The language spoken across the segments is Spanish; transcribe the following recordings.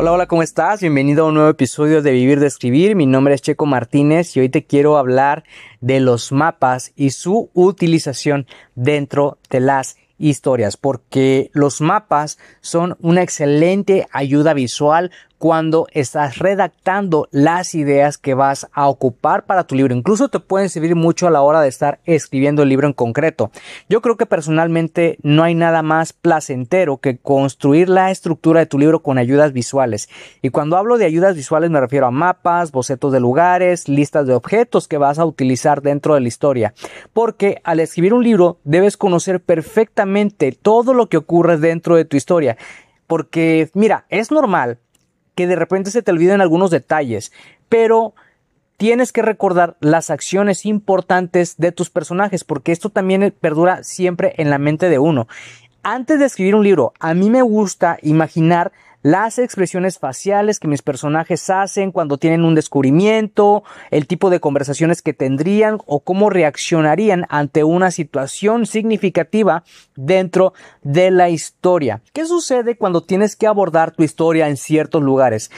Hola, hola, ¿cómo estás? Bienvenido a un nuevo episodio de Vivir de Escribir. Mi nombre es Checo Martínez y hoy te quiero hablar de los mapas y su utilización dentro de las historias, porque los mapas son una excelente ayuda visual cuando estás redactando las ideas que vas a ocupar para tu libro. Incluso te pueden servir mucho a la hora de estar escribiendo el libro en concreto. Yo creo que personalmente no hay nada más placentero que construir la estructura de tu libro con ayudas visuales. Y cuando hablo de ayudas visuales me refiero a mapas, bocetos de lugares, listas de objetos que vas a utilizar dentro de la historia. Porque al escribir un libro debes conocer perfectamente todo lo que ocurre dentro de tu historia. Porque, mira, es normal que de repente se te olviden algunos detalles, pero tienes que recordar las acciones importantes de tus personajes, porque esto también perdura siempre en la mente de uno. Antes de escribir un libro, a mí me gusta imaginar las expresiones faciales que mis personajes hacen cuando tienen un descubrimiento, el tipo de conversaciones que tendrían o cómo reaccionarían ante una situación significativa dentro de la historia. ¿Qué sucede cuando tienes que abordar tu historia en ciertos lugares?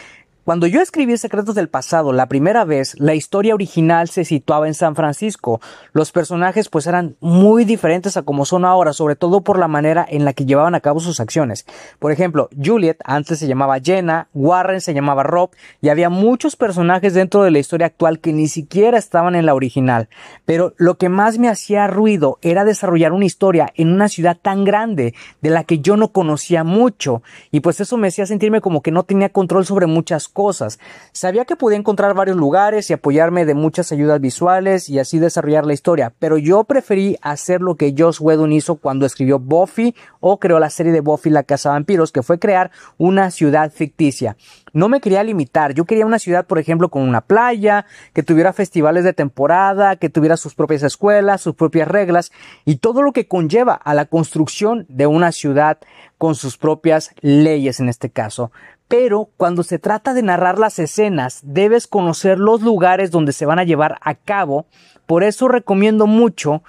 Cuando yo escribí Secretos del Pasado la primera vez, la historia original se situaba en San Francisco. Los personajes pues eran muy diferentes a como son ahora, sobre todo por la manera en la que llevaban a cabo sus acciones. Por ejemplo, Juliet antes se llamaba Jenna, Warren se llamaba Rob y había muchos personajes dentro de la historia actual que ni siquiera estaban en la original. Pero lo que más me hacía ruido era desarrollar una historia en una ciudad tan grande de la que yo no conocía mucho y pues eso me hacía sentirme como que no tenía control sobre muchas cosas. Sabía que podía encontrar varios lugares y apoyarme de muchas ayudas visuales y así desarrollar la historia, pero yo preferí hacer lo que Joss Whedon hizo cuando escribió Buffy o creó la serie de Buffy la Casa de Vampiros, que fue crear una ciudad ficticia. No me quería limitar, yo quería una ciudad, por ejemplo, con una playa, que tuviera festivales de temporada, que tuviera sus propias escuelas, sus propias reglas y todo lo que conlleva a la construcción de una ciudad con sus propias leyes en este caso pero cuando se trata de narrar las escenas debes conocer los lugares donde se van a llevar a cabo, por eso recomiendo mucho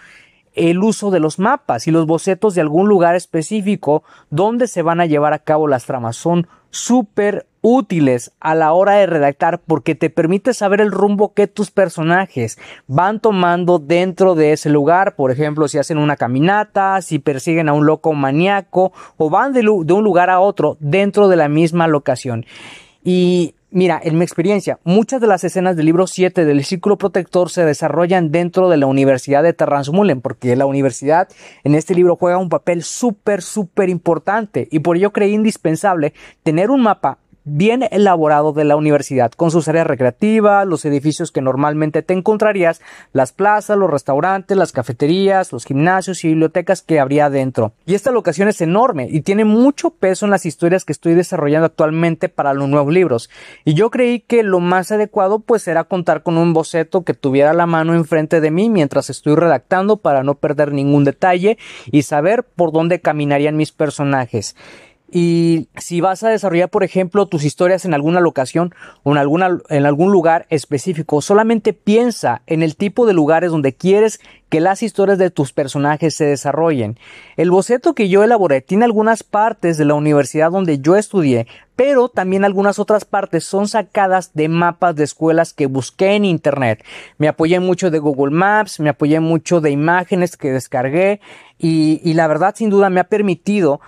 el uso de los mapas y los bocetos de algún lugar específico donde se van a llevar a cabo las tramas. Son súper útiles a la hora de redactar porque te permite saber el rumbo que tus personajes van tomando dentro de ese lugar. Por ejemplo, si hacen una caminata, si persiguen a un loco maníaco o van de, un lugar a otro dentro de la misma locación. Y Mira, en mi experiencia, muchas de las escenas del libro 7 del Círculo Protector se desarrollan dentro de la Universidad de Terransmullen, porque la universidad en este libro juega un papel súper, súper importante y por ello creí indispensable tener un mapa bien elaborado de la universidad, con sus áreas recreativas, los edificios que normalmente te encontrarías, las plazas, los restaurantes, las cafeterías, los gimnasios y bibliotecas que habría dentro. Y esta locación es enorme y tiene mucho peso en las historias que estoy desarrollando actualmente para los nuevos libros. Y yo creí que lo más adecuado pues era contar con un boceto que tuviera la mano enfrente de mí mientras estoy redactando para no perder ningún detalle y saber por dónde caminarían mis personajes. Y si vas a desarrollar, por ejemplo, tus historias en alguna locación o en, alguna, en algún lugar específico, solamente piensa en el tipo de lugares donde quieres que las historias de tus personajes se desarrollen. El boceto que yo elaboré tiene algunas partes de la universidad donde yo estudié, pero también algunas otras partes son sacadas de mapas de escuelas que busqué en internet. Me apoyé mucho de Google Maps, me apoyé mucho de imágenes que descargué y, y la verdad sin duda me ha permitido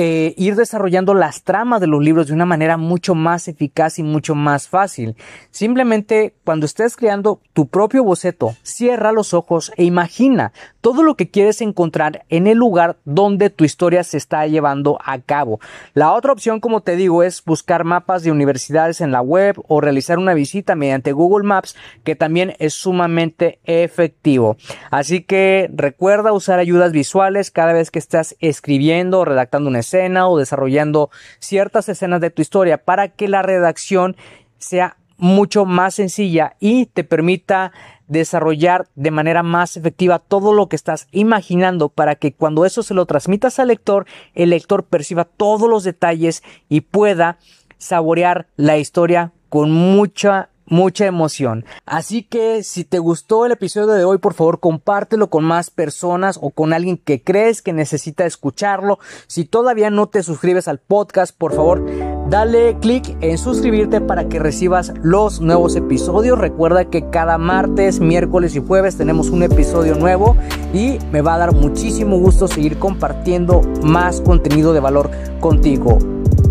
eh, ir desarrollando las tramas de los libros de una manera mucho más eficaz y mucho más fácil. Simplemente cuando estés creando tu propio boceto, cierra los ojos e imagina todo lo que quieres encontrar en el lugar donde tu historia se está llevando a cabo. La otra opción, como te digo, es buscar mapas de universidades en la web o realizar una visita mediante Google Maps, que también es sumamente efectivo. Así que recuerda usar ayudas visuales cada vez que estás escribiendo o redactando una escena o desarrollando ciertas escenas de tu historia para que la redacción sea mucho más sencilla y te permita desarrollar de manera más efectiva todo lo que estás imaginando para que cuando eso se lo transmitas al lector, el lector perciba todos los detalles y pueda saborear la historia con mucha mucha emoción. Así que si te gustó el episodio de hoy, por favor compártelo con más personas o con alguien que crees que necesita escucharlo. Si todavía no te suscribes al podcast, por favor dale clic en suscribirte para que recibas los nuevos episodios. Recuerda que cada martes, miércoles y jueves tenemos un episodio nuevo y me va a dar muchísimo gusto seguir compartiendo más contenido de valor contigo.